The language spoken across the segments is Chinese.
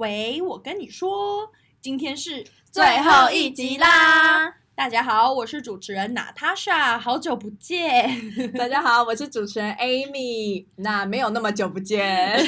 喂，我跟你说，今天是最后一集啦！大家好，我是主持人娜塔莎，好久不见。大家好，我是主持人 Amy，那没有那么久不见。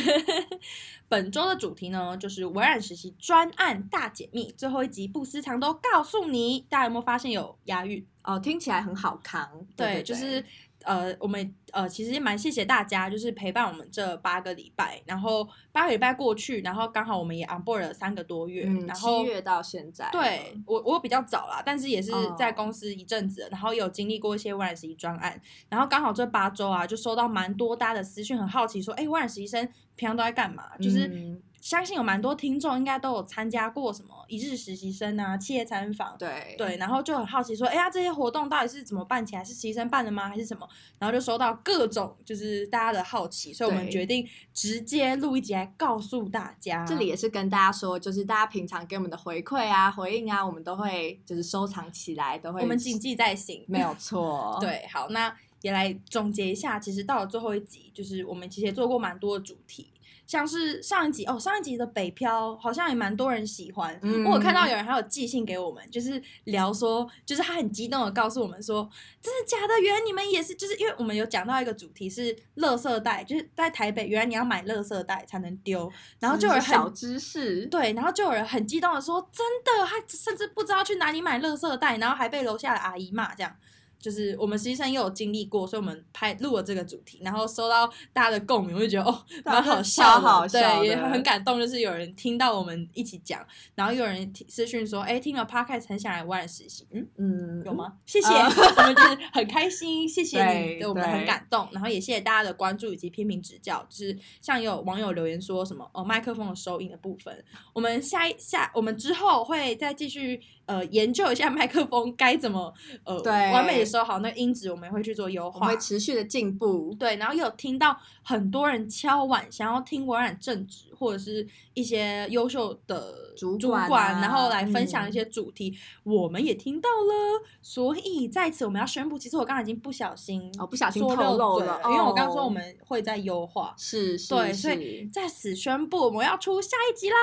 本周的主题呢，就是微软实习专案大解密，最后一集不私藏都告诉你。大家有没有发现有押韵？哦，听起来很好扛。对，对，对，就是。呃，我们呃其实也蛮谢谢大家，就是陪伴我们这八个礼拜，然后八个礼拜过去，然后刚好我们也 on board 了三个多月，嗯、然后七月到现在，对我我比较早啦，但是也是在公司一阵子，哦、然后有经历过一些微软实习专案，然后刚好这八周啊，就收到蛮多大家的私讯，很好奇说，哎，微软实习生平常都在干嘛？就是。嗯相信有蛮多听众应该都有参加过什么一日实习生啊、企业参访，对对，然后就很好奇说，哎呀，这些活动到底是怎么办起来？是实习生办的吗？还是什么？然后就收到各种就是大家的好奇，所以我们决定直接录一集来告诉大家。这里也是跟大家说，就是大家平常给我们的回馈啊、回应啊，我们都会就是收藏起来，都会我们谨记在心，没有错。对，好，那也来总结一下，其实到了最后一集，就是我们其实也做过蛮多的主题。像是上一集哦，上一集的北漂好像也蛮多人喜欢。嗯、我有看到有人还有寄信给我们，就是聊说，就是他很激动的告诉我们说，真的假的？原来你们也是，就是因为我们有讲到一个主题是垃圾袋，就是在台北，原来你要买垃圾袋才能丢。然后就有人很小知识，对，然后就有人很激动的说，真的，他甚至不知道去哪里买垃圾袋，然后还被楼下的阿姨骂这样。就是我们实习生也有经历过，所以我们拍录了这个主题，然后收到大家的共鸣，我就觉得哦，蛮好笑的，好笑对，也很感动。就是有人听到我们一起讲，然后又有人私讯说，哎，听了 Podcast 很想来微软实习，嗯嗯，有吗？谢谢，呃、我们就是很开心，谢谢你，对，对我们很感动，然后也谢谢大家的关注以及批评指教。就是像有网友留言说什么哦，麦克风的收音的部分，我们下一下，我们之后会再继续。呃，研究一下麦克风该怎么呃对完美的收好那个音质，我们会去做优化，会持续的进步。对，然后有听到很多人敲碗，想要听微软正职或者是一些优秀的主管，然后来分享一些主题，嗯、我们也听到了。所以在此我们要宣布，其实我刚刚已经不小心哦，不小心透露了，因为我刚刚说我们会在优化，是是，对，所以在此宣布我们要出下一集啦，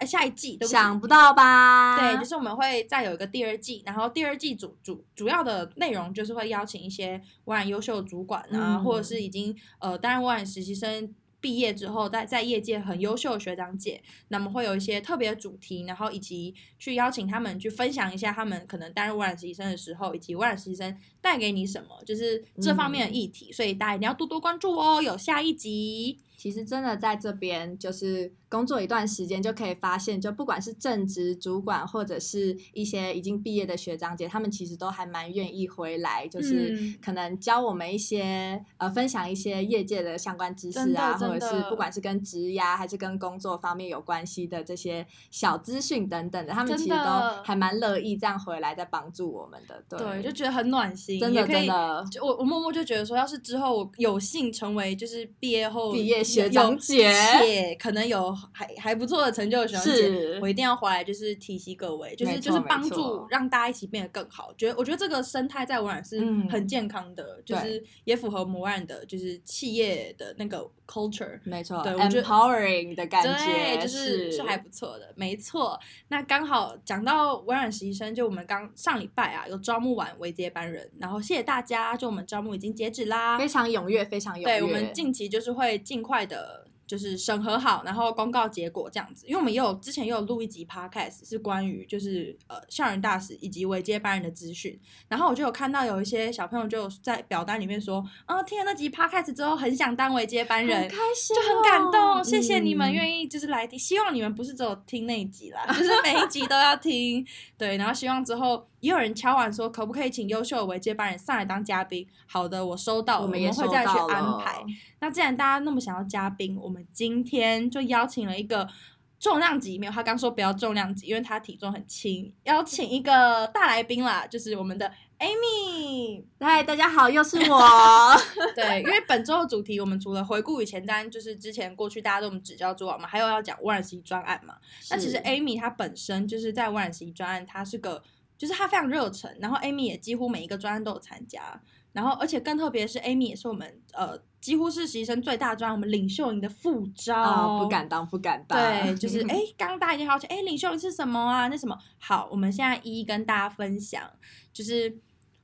呃、下一季对不？想不到吧？对，就是我们会。再有一个第二季，然后第二季主主主要的内容就是会邀请一些微软优秀的主管啊，嗯、或者是已经呃当然微软实习生毕业之后在在业界很优秀的学长姐，那么会有一些特别的主题，然后以及去邀请他们去分享一下他们可能担任微软实习生的时候，以及微软实习生带给你什么，就是这方面的议题，嗯、所以大家一定要多多关注哦，有下一集。其实真的在这边就是工作一段时间，就可以发现，就不管是正职主管或者是一些已经毕业的学长姐，他们其实都还蛮愿意回来，就是可能教我们一些呃，分享一些业界的相关知识啊，或者是不管是跟职涯还是跟工作方面有关系的这些小资讯等等的，他们其实都还蛮乐意这样回来再帮助我们的。对，对，就觉得很暖心，真的真的。我我默默就觉得说，要是之后我有幸成为就是毕业后毕业。学长姐，且可能有还还不错的成就的学长姐，是我一定要回来，就是提携各位，就是就是帮助让大家一起变得更好。觉得我觉得这个生态在微软是很健康的，嗯、就是也符合微软的，就是企业的那个 culture，没错，对，empowering 的感觉，对，就是是还不错的，没错。那刚好讲到微软实习生，就我们刚上礼拜啊有招募完微接班人，然后谢谢大家，就我们招募已经截止啦，非常踊跃，非常踊跃。对，我们近期就是会尽快。的就是审核好，然后公告结果这样子。因为我们也有之前也有录一集 podcast，是关于就是呃校园大使以及微接班人的资讯。然后我就有看到有一些小朋友就在表单里面说，啊、哦，听了那集 podcast 之后，很想当微接班人，很开心、哦，就很感动。谢谢你们愿意就是来听，嗯、希望你们不是只有听那一集啦，就是每一集都要听。对，然后希望之后也有人敲完说，可不可以请优秀的微接班人上来当嘉宾？好的，我收到，我们也会再去安排。那既然大家那么想要嘉宾，我们今天就邀请了一个重量级，没有，他刚说不要重量级，因为他体重很轻，邀请一个大来宾啦，就是我们的 Amy。嗨，大家好，又是我。对，因为本周的主题，我们除了回顾以前单，就是之前过去大家对我们指教做完嘛，还有要讲微软实习专案嘛。那其实 Amy 她本身就是在微软实习专案，她是个，就是他非常热忱，然后 Amy 也几乎每一个专案都有参加。然后，而且更特别是，Amy 也是我们呃几乎是实习生最大专，我们领袖营的副招，哦，不敢当，不敢当。对，就是哎，刚刚大家已经好奇，哎，领袖营是什么啊？那什么？好，我们现在一一跟大家分享，就是。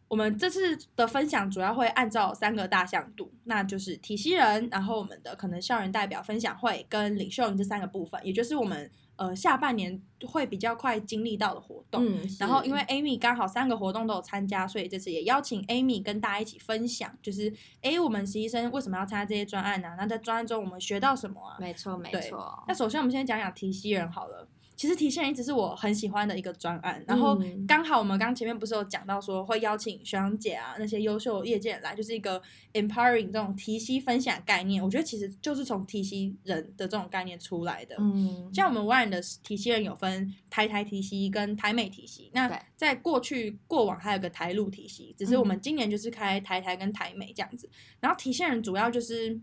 我们这次的分享主要会按照三个大向度，那就是体系人，然后我们的可能校园代表分享会跟领袖营这三个部分，也就是我们呃下半年会比较快经历到的活动。嗯，然后因为 Amy 刚好三个活动都有参加，所以这次也邀请 Amy 跟大家一起分享，就是哎，我们实习生为什么要参加这些专案呢？那在专案中我们学到什么啊？没错，没错。那首先我们先讲讲提西人好了。其实体系人一直是我很喜欢的一个专案，然后刚好我们刚前面不是有讲到说会邀请学长姐啊那些优秀业界人来，就是一个 empowering 这种提息分享概念，我觉得其实就是从提息人的这种概念出来的。嗯，像我们 One 的提息人有分台台提息跟台美提息，那在过去过往还有个台陆提息，只是我们今年就是开台台跟台美这样子，然后提现人主要就是。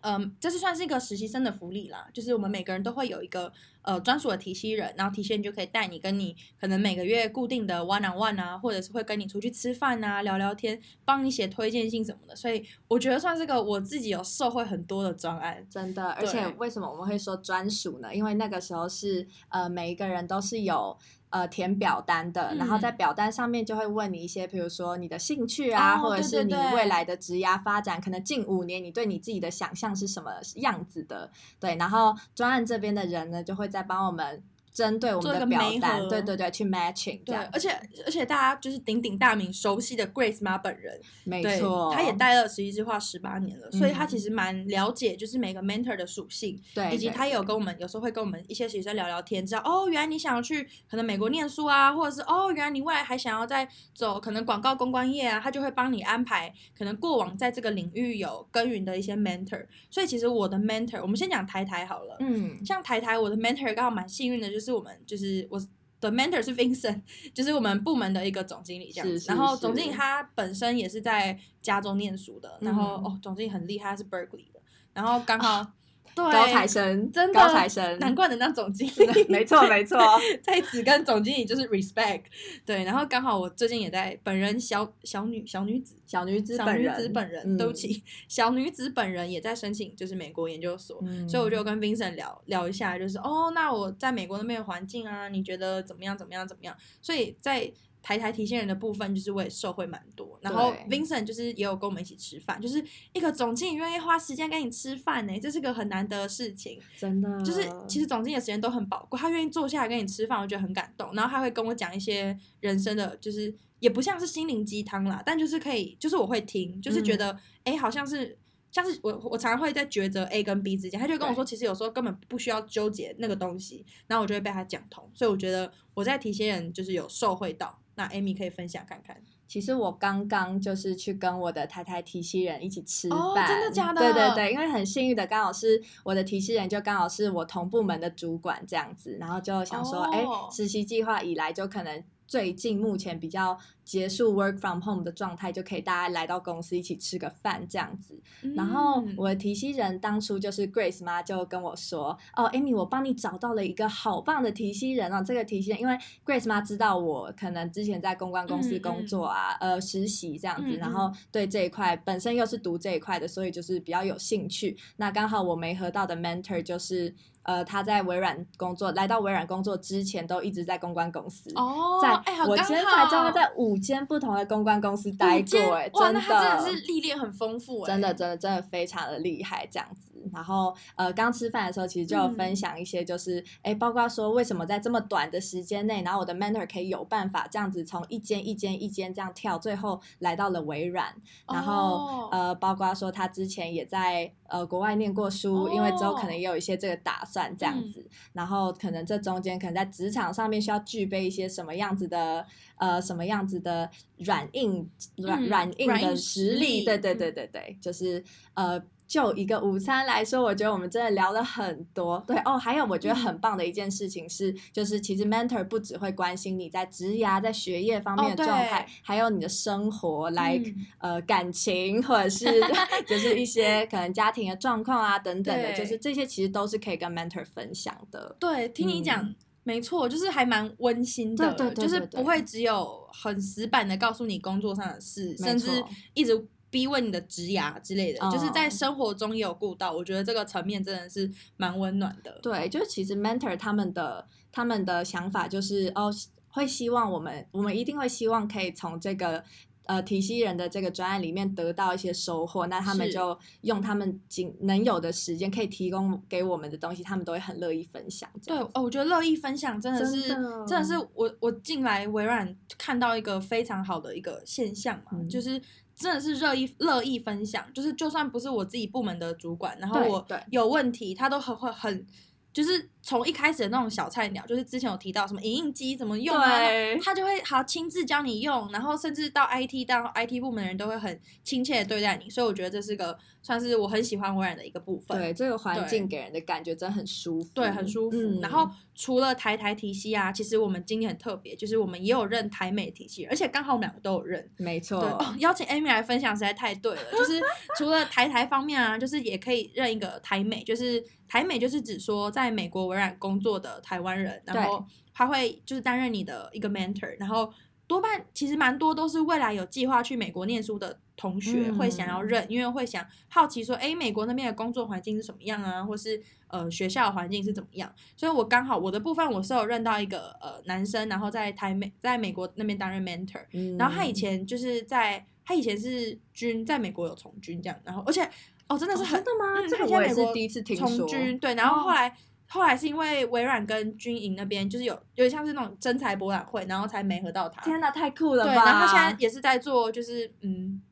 嗯，这是算是一个实习生的福利啦，就是我们每个人都会有一个呃专属的提息人，然后体系人就可以带你跟你可能每个月固定的 one on one 啊，或者是会跟你出去吃饭啊、聊聊天，帮你写推荐信什么的，所以我觉得算是个我自己有受惠很多的专案，真的。而且为什么我们会说专属呢？因为那个时候是呃每一个人都是有。呃，填表单的，嗯，然后在表单上面就会问你一些，比如说你的兴趣啊，哦，或者是你未来的职涯发展，对对对，可能近五年你对你自己的想象是什么样子的，对，然后专案这边的人呢，就会在帮我们。针对我们的表单，对对对，去 matching，对，而且而且大家就是鼎鼎大名熟悉的 Grace 妈本人，没错，她也待了实习计划十八年了，嗯，所以她其实蛮了解，就是每个 mentor 的属性，对，以及她也有跟我们有时候会跟我们一些实习生聊聊天，知道哦，原来你想要去可能美国念书啊，或者是哦，原来你未来还想要再走可能广告公关业啊，他就会帮你安排可能过往在这个领域有耕耘的一些 mentor，所以其实我的 mentor，我们先讲台台好了，嗯，像台台我的 mentor 刚好蛮幸运的，就是。是我们就是我的 mentor 是 Vincent，就是我们部门的一个总经理这样子。是是是，然后总经理他本身也是在加州念书的，然后、嗯、哦，总经理很厉害，他是 Berkeley 的，然后刚好。啊对高材生，真的高材生，难怪能当总经理。没错，没错，在此跟总经理就是 respect。对，然后刚好我最近也在本人小小女小女子小女子本人，小女子本人，对不起，小女子本人也在申请就是美国研究所，嗯、所以我就跟 Vincent 聊聊一下，就是哦，那我在美国那边的环境啊，你觉得怎么样？怎么样？怎么样？所以在。台台提线人的部分就是我也受惠蛮多，然后 Vincent 就是也有跟我们一起吃饭，就是一个总经理愿意花时间跟你吃饭呢，这是个很难得的事情，真的。就是其实总经理的时间都很宝贵，他愿意坐下来跟你吃饭，我觉得很感动。然后他会跟我讲一些人生的，就是也不像是心灵鸡汤啦，但就是可以，就是我会听，就是觉得哎、嗯，好像是像是我我常常会在抉择 A 跟 B 之间，他就跟我说，其实有时候根本不需要纠结那个东西，然后我就会被他讲通，所以我觉得我在体系人就是有受惠到。那 Amy 可以分享看看。其实我刚刚就是去跟我的台台提西人一起吃饭。哦，真的假的？对对对，因为很幸运的，刚好是我的提西人，就刚好是我同部门的主管这样子，然后就想说，哎，哦，实习计划以来就可能。最近目前比较结束 work from home 的状态，就可以大家来到公司一起吃个饭这样子。嗯、然后我的体系人当初就是 Grace 妈就跟我说：“哦，Amy，我帮你找到了一个好棒的体系人哦。这个体系人，因为 Grace 妈知道我可能之前在公关公司工作啊，呃，实习这样子，然后对这一块本身又是读这一块的，所以就是比较有兴趣。那刚好我没合到的 mentor 就是。”呃，他在微软工作，来到微软工作之前都一直在公关公司。哦，在，我今天才知道他在五间不同的公关公司待过，哎，真的，真的是历练很丰富，哎，真的，真的，真的非常的厉害，这样子。然后，呃，刚吃饭的时候，其实就有分享一些，就是，哎、嗯，包括说为什么在这么短的时间内，然后我的 mentor 可以有办法这样子从一间一间一间这样跳，最后来到了微软。然后，哦、呃，包括说他之前也在呃国外念过书，哦，因为之后可能也有一些这个打算。这样子，嗯，然后可能这中间可能在职场上面需要具备一些什么样子的呃什么样子的软硬软软硬的实力，对对对对对，就是呃。就一个午餐来说，我觉得我们真的聊了很多。对哦，还有我觉得很棒的一件事情是，嗯、就是其实 mentor 不只会关心你在职涯、在学业方面的状态，哦、还有你的生活，like、嗯、呃感情或者是 就是一些可能家庭的状况啊等等的，就是这些其实都是可以跟 mentor 分享的。对，听你讲、嗯，没错，就是还蛮温馨的，对对对对对，就是不会只有很死板的告诉你工作上的事，甚至一直。逼问你的职涯之类的，嗯、就是在生活中也有顾到。我觉得这个层面真的是蛮温暖的。对，就是其实 mentor 他们的他们的想法就是哦，会希望我们我们一定会希望可以从这个。呃，体系人的这个专案里面得到一些收获，那他们就用他们仅能有的时间可以提供给我们的东西，他们都会很乐意分享。对，哦，我觉得乐意分享真的是，真的，真的是我我进来微软看到一个非常好的一个现象嘛，嗯、就是真的是乐意乐意分享，就是就算不是我自己部门的主管，然后我有问题，他都很会很。就是从一开始的那种小菜鸟，就是之前有提到什么影印机怎么用啊，他就会好亲自教你用，然后甚至到 IT 到 IT 部门的人都会很亲切的对待你，所以我觉得这是个算是我很喜欢微软的一个部分。对，这个环境给人的感觉真的很舒服，对，很舒服。嗯、然后除了台台体系啊，其实我们今年很特别，就是我们也有认台美体系，而且刚好我们两个都有认。没错。对哦，邀请 Amy 来分享实在太对了，就是除了台台方面啊，就是也可以认一个台美，就是。台美就是指说在美国微软工作的台湾人，然后他会就是担任你的一个 mentor，然后多半其实蛮多都是未来有计划去美国念书的同学会想要认，嗯、因为会想好奇说，哎，美国那边的工作环境是什么样啊，或是呃学校的环境是怎么样？所以我刚好我的部分我是有认到一个呃男生，然后在台美在美国那边担任 mentor，、嗯、然后他以前就是在他以前是军，在美国有从军这样，然后而且。哦，真的是很、哦、真的吗？这个我也是第一次听说。从军对，然后后来、哦、后来是因为微软跟军营那边就是有有点像是那种征才博览会，然后才没合到他。天哪，太酷了吧！对，然后他现在也是在做，就是嗯。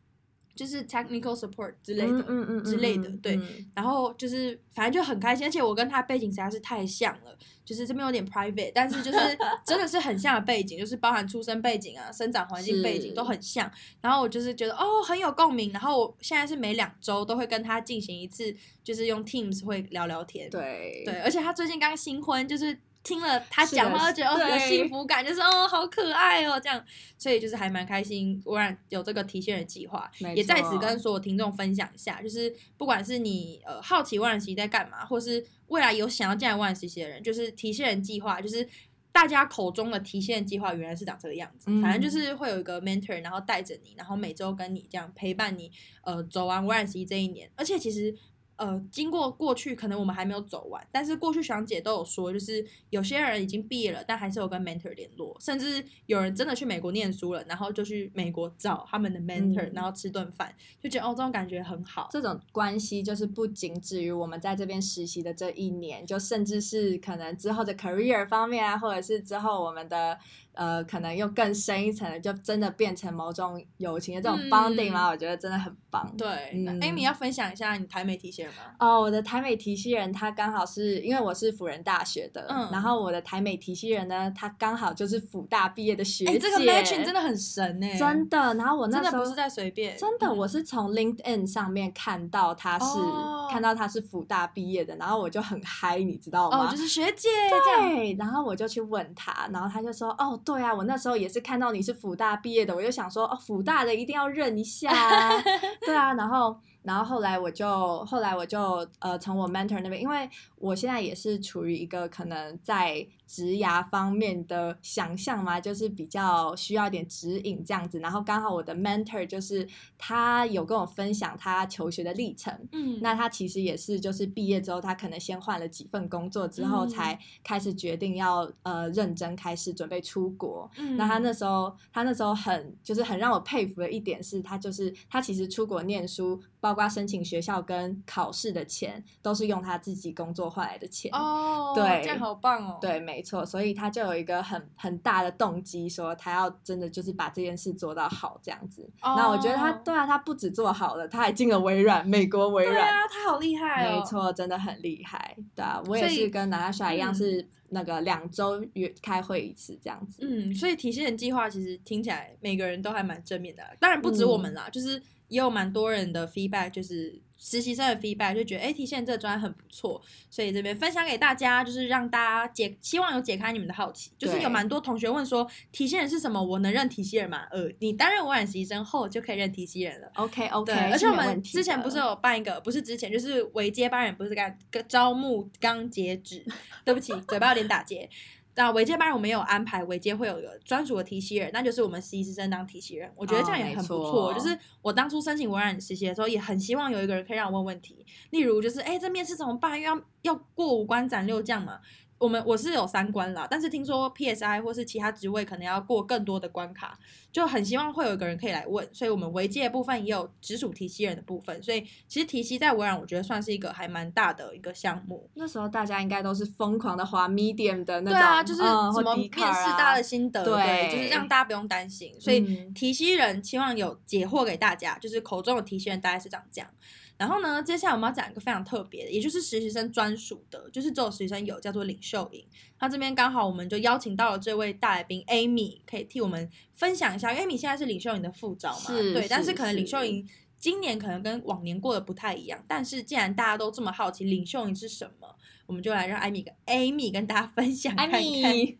就是 technical support 之类的，嗯嗯嗯、之类的，对，嗯、然后就是反正就很开心，而且我跟他背景实在是太像了，就是这边有点 private，但是就是 真的是很像的背景，就是包含出生背景啊、生长环境背景都很像，然后我就是觉得哦很有共鸣，然后我现在是每两周都会跟他进行一次，就是用 Teams 会聊聊天，对。对，而且他最近刚新婚，就是。听了他讲话，就觉得有幸福感，就是哦，好可爱哦，这样，所以就是还蛮开心。微软有这个提现人计划，也在此跟所有听众分享一下，就是不管是你呃好奇微软实习在干嘛，或是未来有想要进来微软实习的人，就是提现人计划，就是大家口中的提现人计划，原来是长这个样子。嗯、反正就是会有一个 mentor，然后带着你，然后每周跟你这样陪伴你，呃，走完微软实习这一年。而且其实。呃，经过过去，可能我们还没有走完，但是过去学长姐都有说，就是有些人已经毕业了，但还是有跟 mentor 联络，甚至有人真的去美国念书了，然后就去美国找他们的 mentor，、嗯、然后吃顿饭，就觉得哦，这种感觉很好。这种关系就是不仅止于我们在这边实习的这一年，就甚至是可能之后的 career 方面啊，或者是之后我们的。呃，可能又更深一层的，就真的变成某种友情的这种 bonding 嘛？嗯、我觉得真的很棒。对，嗯、那 Amy 要分享一下你台美提携人吗？哦，我的台美提携人，他刚好是因为我是辅仁大学的，嗯、然后我的台美提携人呢，他刚好就是辅大毕业的学姐。这个 matching 真的很神哎，真的。然后我那时候不是在随便，真的，我是从 LinkedIn 上面看到他是、哦、看到他是辅大毕业的，然后我就很嗨，你知道吗？哦，就是学姐。对，然后我就去问他，然后他就说，哦，对啊，我那时候。也是看到你是辅大毕业的，我就想说哦，辅大的一定要认一下啊，对啊，然后。然后后来我就后来我就呃从我 mentor 那边，因为我现在也是处于一个可能在职涯方面的想象嘛，就是比较需要一点指引这样子。然后刚好我的 mentor 就是他有跟我分享他求学的历程，嗯，那他其实也是就是毕业之后，他可能先换了几份工作之后，才开始决定要呃认真开始准备出国。嗯，那他那时候他那时候很就是很让我佩服的一点是，他就是他其实出国念书。包括申请学校跟考试的钱，都是用他自己工作换来的钱。哦，对，这样好棒哦。对，没错，所以他就有一个很很大的动机，说他要真的就是把这件事做到好这样子。哦，那我觉得他，对啊，他不止做好了，他还进了微软，美国微软。对啊，他好厉害哦。没错，真的很厉害。对啊，我也是跟娜塔莎一样，是那个两周约开会一次这样子。嗯，所以提现人计划其实听起来每个人都还蛮正面的，当然不止我们啦，嗯、就是。也有蛮多人的 feedback，就是实习生的 feedback，就觉得哎，提现这个专很不错，所以这边分享给大家，就是让大家解，希望有解开你们的好奇。就是有蛮多同学问说，提现人是什么？我能认提现人吗？呃，你担任微软实习生后就可以认提现人了。OK OK。而且我们之前不是有办一个，不是之前就是为接班人，不是刚招募刚截止，对不起，嘴巴有点打结。那微接班我们也有安排，维接会有一个专属的提携人，那就是我们实习生当提携人。我觉得这样也很不错。哦、就是我当初申请微软实习的时候，也很希望有一个人可以让我问问题，例如就是哎，这面试怎么办？因为要要过五关斩六将嘛。我们我是有三关啦，但是听说 PSI 或是其他职位可能要过更多的关卡，就很希望会有一个人可以来问，所以我们微接的部分也有直属提息人的部分，所以其实提息在微软我觉得算是一个还蛮大的一个项目。那时候大家应该都是疯狂的滑 Medium 的那种，对啊，就是什么面试大家的心得，对，对，就是让大家不用担心。所以提息人希望有解惑给大家，就是口中的提息人大概是长这样。然后呢，接下来我们要讲一个非常特别的，也就是实习生专属的，就是只有实习生有，叫做领袖营。那这边刚好我们就邀请到了这位大来宾 Amy，可以替我们分享一下。因为 Amy 现在是领袖营的副招嘛，对，但是可能领袖营今年可能跟往年过得不太一样。但是既然大家都这么好奇领袖营是什么，我们就来让 Amy 跟 Amy 跟大家分享看看。Amy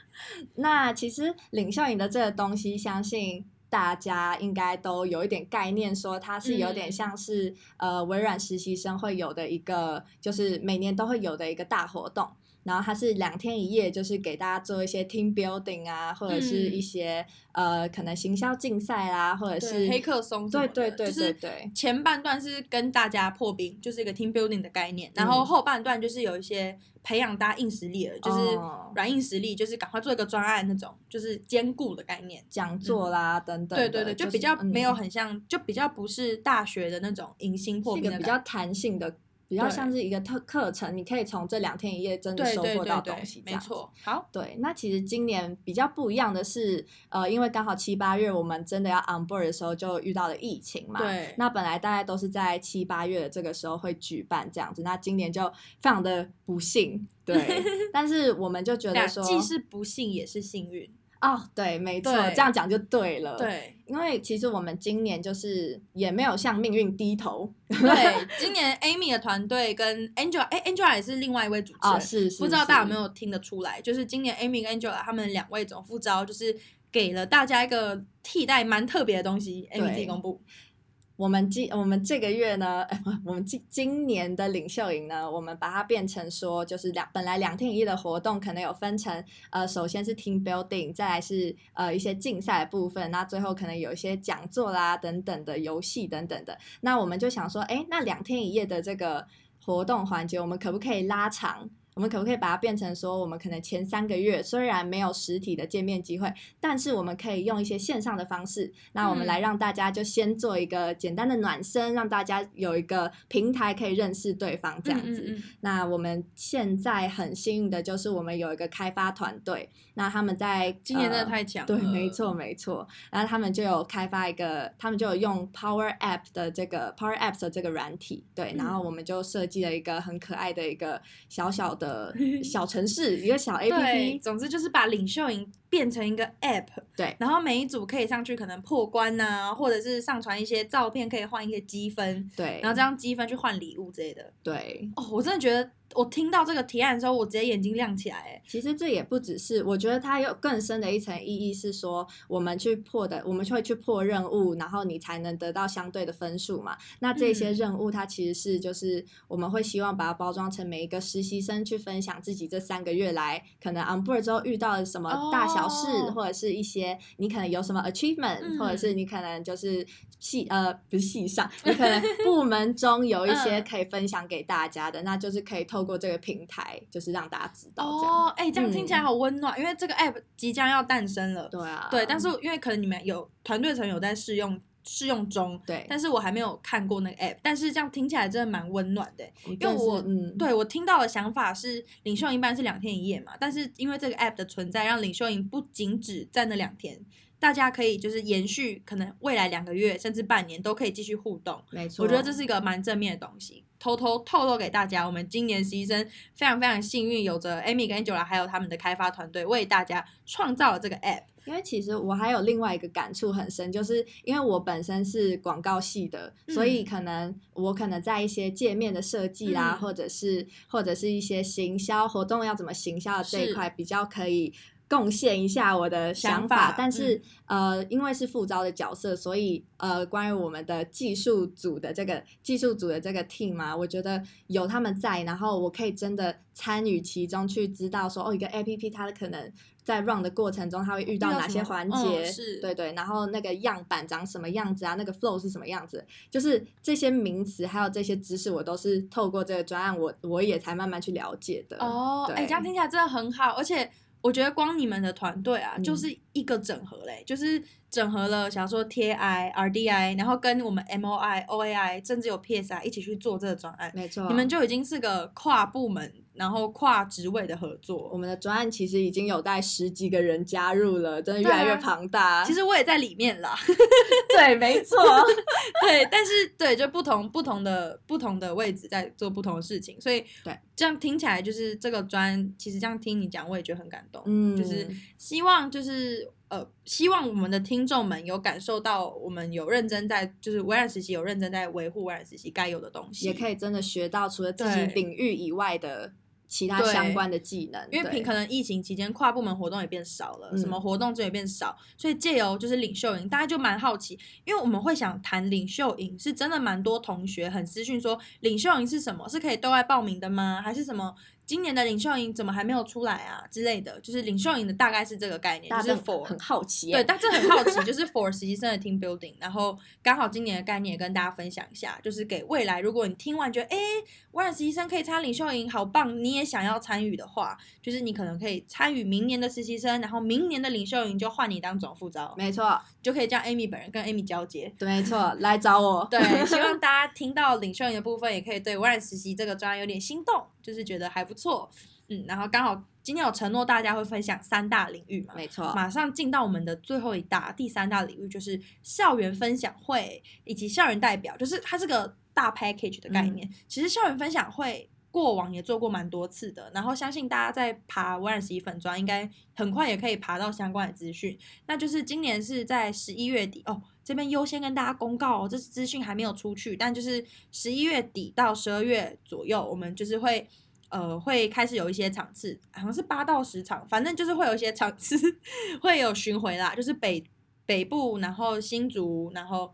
那其实领袖营的这个东西，相信。大家应该都有一点概念，说它是有点像是、嗯、呃微软实习生会有的一个，就是每年都会有的一个大活动。然后它是两天一夜，就是给大家做一些 team building 啊，或者是一些、嗯、呃可能行销竞赛啦，或者是黑客松。对对对对对。前半段是跟大家破冰，就是一个 team building 的概念，然后后半段就是有一些。培养大家硬实力了，就是软硬实力，就是赶快做一个专案那种，就是兼顾的概念，讲座啦、嗯、等等。对对对，就比较没有很像，嗯、就比较不是大学的那种迎新破冰的，比较弹性的。比较像是一个特课程，你可以从这两天一夜真的收获到东西，这样子。没错。好，对，那其实今年比较不一样的是，呃，因为刚好七八月我们真的要 on board 的时候，就遇到了疫情嘛。对。那本来大家都是在七八月的这个时候会举办这样子，那今年就非常的不幸，对。但是我们就觉得说，既是不幸也是幸运。哦，对，没错，这样讲就对了。对，因为其实我们今年就是也没有向命运低头。对，今年 Amy 的团队跟 Angela，哎，Angela 也是另外一位主持人。哦，是是。不知道大家有没有听得出来？就是今年 Amy 跟 Angela 他们两位总副招，就是给了大家一个替代蛮特别的东西。Amy 自己公布。我们今我们这个月呢，我们今今年的领袖营呢，我们把它变成说，就是两本来两天一夜的活动，可能有分成呃，首先是 team building，再来是呃一些竞赛的部分，那最后可能有一些讲座啦等等的游戏等等的。那我们就想说，哎，那两天一夜的这个活动环节，我们可不可以拉长？我们可不可以把它变成说，我们可能前三个月虽然没有实体的见面机会，但是我们可以用一些线上的方式，那我们来让大家就先做一个简单的暖身，让大家有一个平台可以认识对方这样子。嗯嗯嗯。那我们现在很幸运的就是我们有一个开发团队，那他们在今年真的太强了。对，没错没错。然后他们就有开发一个，他们就有用 Power App 的这个 Power Apps 的这个软体，对，然后我们就设计了一个很可爱的一个小小的。小城市，一个小 APP，总之就是把领袖营变成一个 App，对，然后每一组可以上去可能破关啊，或者是上传一些照片，可以换一些积分，对，然后这样积分去换礼物之类的，对，哦，我真的觉得。我听到这个提案的时候，我直接眼睛亮起来。哎，其实这也不只是，我觉得它有更深的一层意义，是说我们去破的，我们就会去破任务，然后你才能得到相对的分数嘛。那这些任务，它其实是就是我们会希望把它包装成每一个实习生去分享自己这三个月来可能 on board 之后遇到了什么大小事，哦、或者是一些你可能有什么 achievement，、嗯、或者是你可能就是系呃不是系上，你可能部门中有一些 可以分享给大家的，嗯、那就是可以透。透过这个平台，就是让大家知道哦，哎、欸，这样听起来好温暖，嗯、因为这个 app 即将要诞生了。对啊，对，但是因为可能你们有团队层有在试用试用中，对，但是我还没有看过那个 app，但是这样听起来真的蛮温暖的，因为我，嗯，对我听到的想法是，领袖营一般是两天一夜嘛，但是因为这个 app 的存在，让领袖营不仅只在那两天。大家可以就是延续，可能未来两个月甚至半年都可以继续互动。没错，我觉得这是一个蛮正面的东西。偷偷透露给大家，我们今年实习生非常非常幸运，有着 Amy 跟 Angela 还有他们的开发团队为大家创造了这个 App。因为其实我还有另外一个感触很深，就是因为我本身是广告系的，嗯、所以可能我可能在一些界面的设计啦，嗯、或者是或者是一些行销活动要怎么行销的这一块比较可以。贡献一下我的想法，想法但是、嗯、呃，因为是副招的角色，所以呃，关于我们的技术组的这个技术组的这个 team 嘛、啊，我觉得有他们在，然后我可以真的参与其中，去知道说哦，一个 APP 它的可能在 run 的过程中，它会遇到哪些环节，嗯、是对对，然后那个样板长什么样子啊，那个 flow 是什么样子，就是这些名词还有这些知识，我都是透过这个专案，我我也才慢慢去了解的。哦，哎、欸，这样听起来真的很好，而且。我觉得光你们的团队啊，就是一个整合嘞，嗯、就是整合了，想说 TI、RDI，然后跟我们 MOI、OAI，甚至有 PSI 一起去做这个专案。没错，你们就已经是个跨部门。然后跨职位的合作，我们的专案其实已经有带十几个人加入了，真的越来越庞大。啊、其实我也在里面啦，对，没错，对，但是对，就不同不同的不同的位置在做不同的事情，所以对，这样听起来就是这个专，其实这样听你讲，我也觉得很感动。嗯，就是希望就是呃，希望我们的听众们有感受到，我们有认真在，就是微软实习有认真在维护微软实习该有的东西，也可以真的学到除了自己领域以外的。其他相关的技能，因为平可能疫情期间跨部门活动也变少了，什么活动这也变少，嗯、所以借由就是领袖营，大家就蛮好奇，因为我们会想谈领袖营，是真的蛮多同学很私讯说，领袖营是什么？是可以对外报名的吗？还是什么？今年的领袖营怎么还没有出来啊？之类的，就是领袖营的大概是这个概念，就是 for 很好奇，对，但是很好奇，就是 for 实习生的 team building。然后刚好今年的概念也跟大家分享一下，就是给未来，如果你听完觉得哎，微软实习生可以参领袖营，好棒，你也想要参与的话，就是你可能可以参与明年的实习生，然后明年的领袖营就换你当总副招，没错，就可以叫 Amy 本人跟 Amy 交接，对，没错，来找我。对，希望 大家听到领袖营的部分，也可以对微软实习这个专业有点心动，就是觉得还不错。嗯，然后刚好今天有承诺大家会分享三大领域嘛，没错，马上进到我们的最后一大第三大领域，就是校园分享会以及校园代表，就是它是个大 package 的概念。嗯、其实校园分享会过往也做过蛮多次的，然后相信大家在爬微软实习粉专，应该很快也可以爬到相关的资讯。那就是今年是在十一月底哦，这边优先跟大家公告哦，这资讯还没有出去，但就是十一月底到十二月左右，我们就是会。呃，会开始有一些场次，好像是八到十场，反正就是会有一些场次 会有巡回啦，就是北北部，然后新竹，然后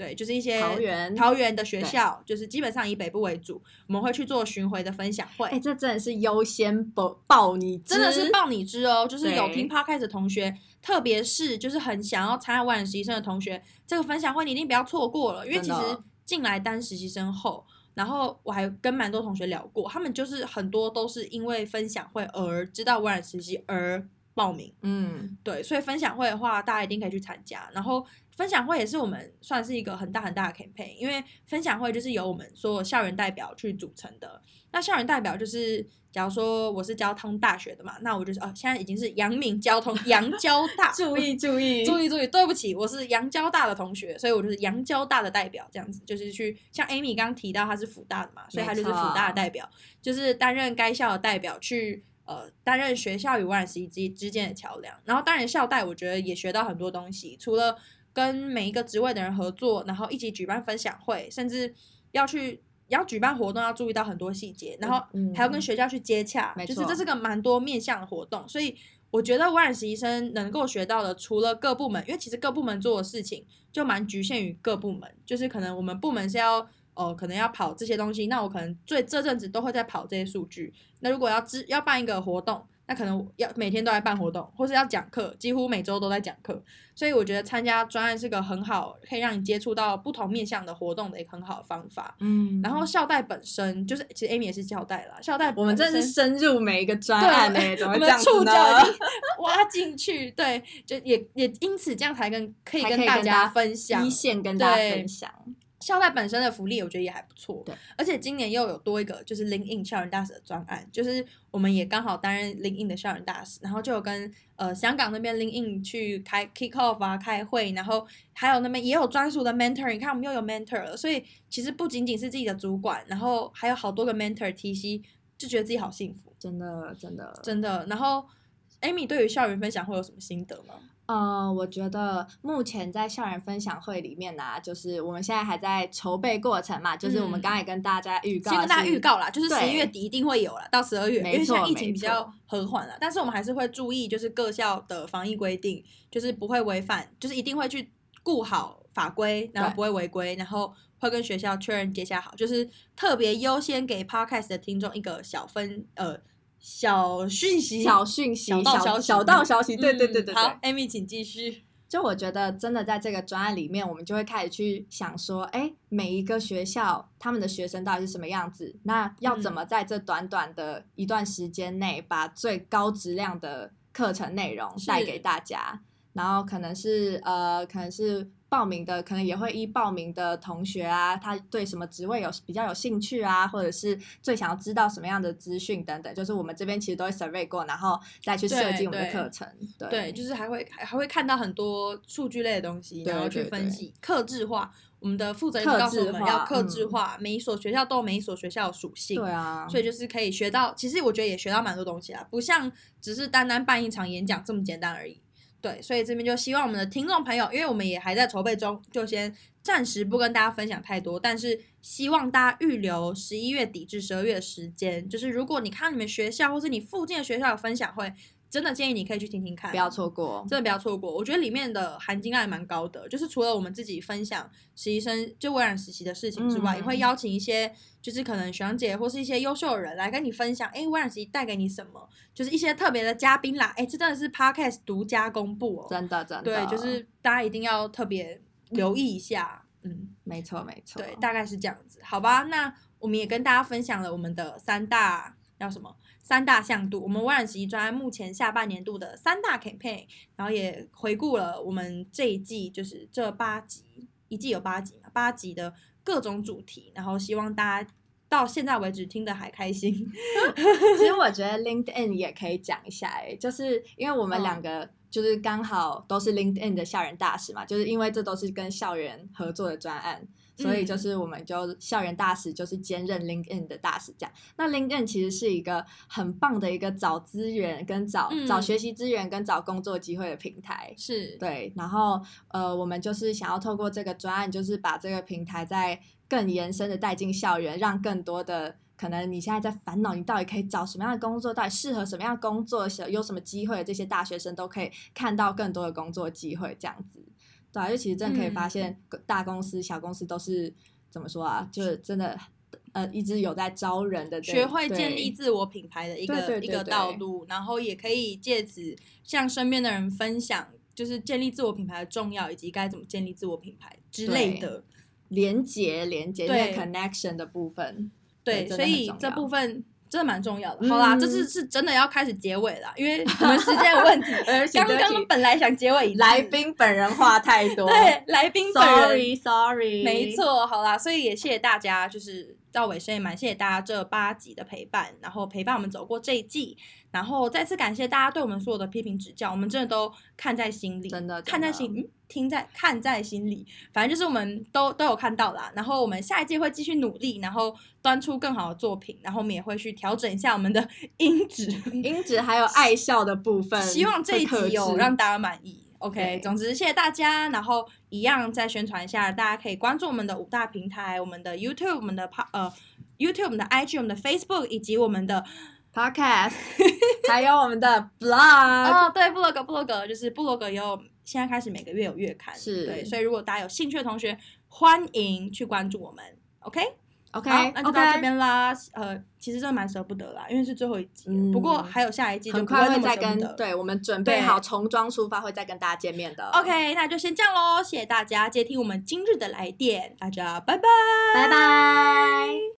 对，就是一些桃园桃园的学校，就是基本上以北部为主，我们会去做巡回的分享会。哎，这真的是优先报报你知，真的是报你知哦，就是有听 Podcast 的同学，特别是就是很想要参加微软实习生的同学，这个分享会你一定不要错过了，因为其实进来当实习生后。然后我还跟蛮多同学聊过，他们就是很多都是因为分享会而知道微软实习而报名。嗯，对，所以分享会的话，大家一定可以去参加。然后分享会也是我们算是一个很大很大的 campaign，因为分享会就是由我们所有校园代表去组成的。那校园代表就是。假如说我是交通大学的嘛，那我就是哦，现在已经是阳明交通阳交大，注意注意注意注意，对不起，我是阳交大的同学，所以我就是阳交大的代表，这样子就是去像 Amy 刚刚提到，他是辅大的嘛，所以他就是辅大的代表，就是担任该校的代表去呃担任学校与微软实习之之间的桥梁，然后当然校代我觉得也学到很多东西，除了跟每一个职位的人合作，然后一起举办分享会，甚至要去。要举办活动要注意到很多细节，然后还要跟学校去接洽，嗯、就是这是个蛮多面向的活动，所以我觉得微软实习生能够学到的，除了各部门，因为其实各部门做的事情就蛮局限于各部门，就是可能我们部门是要哦、呃，可能要跑这些东西，那我可能最这阵子都会在跑这些数据，那如果要知要办一个活动。那可能要每天都在办活动，或是要讲课，几乎每周都在讲课。所以我觉得参加专案是个很好，可以让你接触到不同面向的活动的一个很好的方法。嗯，然后校代本身就是，其实 Amy 也是校代啦。校代我们真的是深入每一个专案呢，怎么这样子呢？触角 挖进去，对，就也也因此这样才跟可以跟大家分享，一线跟大家分享。校代本身的福利，我觉得也还不错。对，而且今年又有多一个，就是 LinkedIn 校园大使的专案，就是我们也刚好担任 LinkedIn 的校园大使，然后就有跟呃香港那边 LinkedIn 去开 kick off 啊，开会，然后还有那边也有专属的 mentor，你看我们又有 mentor 了，所以其实不仅仅是自己的主管，然后还有好多个 mentor TC，就觉得自己好幸福，真的真的真的。然后 Amy 对于校园分享会有什么心得吗？呃，我觉得目前在校园分享会里面呢、啊，就是我们现在还在筹备过程嘛，就是我们刚才跟大家预告，先跟大家预告啦，就是十一月底一定会有了，到十二月，没，因为现在疫情比较和缓了，但是我们还是会注意，就是各校的防疫规定，就是不会违反，就是一定会去顾好法规，然后不会违规，然后会跟学校确认接下好，就是特别优先给 Podcast 的听众一个小分呃。小讯息，小讯息，小道消息，小道消息，对对对对。好，Amy，请继续。就我觉得，真的在这个专案里面，我们就会开始去想说，哎，每一个学校他们的学生到底是什么样子？那要怎么在这短短的一段时间内，把最高质量的课程内容带给大家？然后可能是呃，可能是。报名的可能也会依报名的同学啊，他对什么职位有比较有兴趣啊，或者是最想要知道什么样的资讯等等，就是我们这边其实都会 survey 过，然后再去设计我们的课程。对，对，对，就是还会还会看到很多数据类的东西，然后去分析，克制化。我们的负责人告诉我们要克制化，每一所学校都有每一所学校的属性。对啊，所以就是可以学到，其实我觉得也学到蛮多东西啦，不像只是单单办一场演讲这么简单而已。对，所以这边就希望我们的听众朋友，因为我们也还在筹备中，就先暂时不跟大家分享太多。但是希望大家预留十一月底至十二月的时间，就是如果你看你们学校或是你附近的学校有分享会。真的建议你可以去听听看，不要错过，真的不要错过。我觉得里面的含金量还蛮高的，就是除了我们自己分享实习生就微软实习的事情之外，嗯、也会邀请一些就是可能学长姐或是一些优秀的人来跟你分享，哎，微软实习带给你什么？就是一些特别的嘉宾啦，哎，这真的是 Podcast 独家公布哦，真的真的，对，就是大家一定要特别留意一下，嗯，没错没错，对，大概是这样子，好吧？那我们也跟大家分享了我们的三大叫什么？三大向度，我们微软实习专案目前下半年度的三大 campaign，然后也回顾了我们这一季，就是这八集，一季有八集嘛，八集的各种主题，然后希望大家到现在为止听得还开心。其实我觉得 LinkedIn 也可以讲一下，哎，就是因为我们两个就是刚好都是 LinkedIn 的校园大使嘛，就是因为这都是跟校园合作的专案。所以就是我们就校园大使，就是兼任 LinkedIn 的大使这样。那 LinkedIn 其实是一个很棒的一个找资源跟找、嗯、找学习资源跟找工作机会的平台。是对，然后呃，我们就是想要透过这个专案，就是把这个平台再更延伸的带进校园，让更多的可能你现在在烦恼你到底可以找什么样的工作，到底适合什么样的工作，有什么机会，这些大学生都可以看到更多的工作机会这样子。对啊，就其实真的可以发现，大公司、嗯、小公司都是怎么说啊？就是真的，呃，一直有在招人的，学会建立自我品牌的一个一个道路，然后也可以借此向身边的人分享，就是建立自我品牌的重要，以及该怎么建立自我品牌之类的连接、连接对 connection 的部分。对，所以这部分。真的蛮重要的。好啦，嗯、这次是真的要开始结尾了，因为我们时间有问题。刚刚本来想结尾，来宾本人话太多。对，来宾本人。Sorry, sorry。没错，好啦，所以也谢谢大家，就是到尾声也蛮谢谢大家这八集的陪伴，然后陪伴我们走过这一季。然后再次感谢大家对我们所有的批评指教，我们真的都看在心里，真的，看在心，嗯，听在看在心里，反正就是我们都都有看到啦。然后我们下一季会继续努力，然后端出更好的作品，然后我们也会去调整一下我们的 音质、音质还有爱笑的部分。希望这一集有让大家满意。OK，总之谢谢大家。然后一样再宣传一下，大家可以关注我们的五大平台：我们的 YouTube、我们的 P 呃 YouTube、我们的 IG、我们的 Facebook 以及我们的。Podcast，还有我们的 blog 哦，对，blog，blog 就是部落格有，现在开始每个月有月刊，是对，所以如果大家有兴趣的同学，欢迎去关注我们，OK，OK，好，那就到这边啦。呃，其实真的蛮舍不得啦，因为是最后一集，不过还有下一季，很快会再跟，对，我们准备好重装出发，会再跟大家见面的。OK，那就先这样喽，谢谢大家接听我们今日的来电，大家拜拜，拜拜。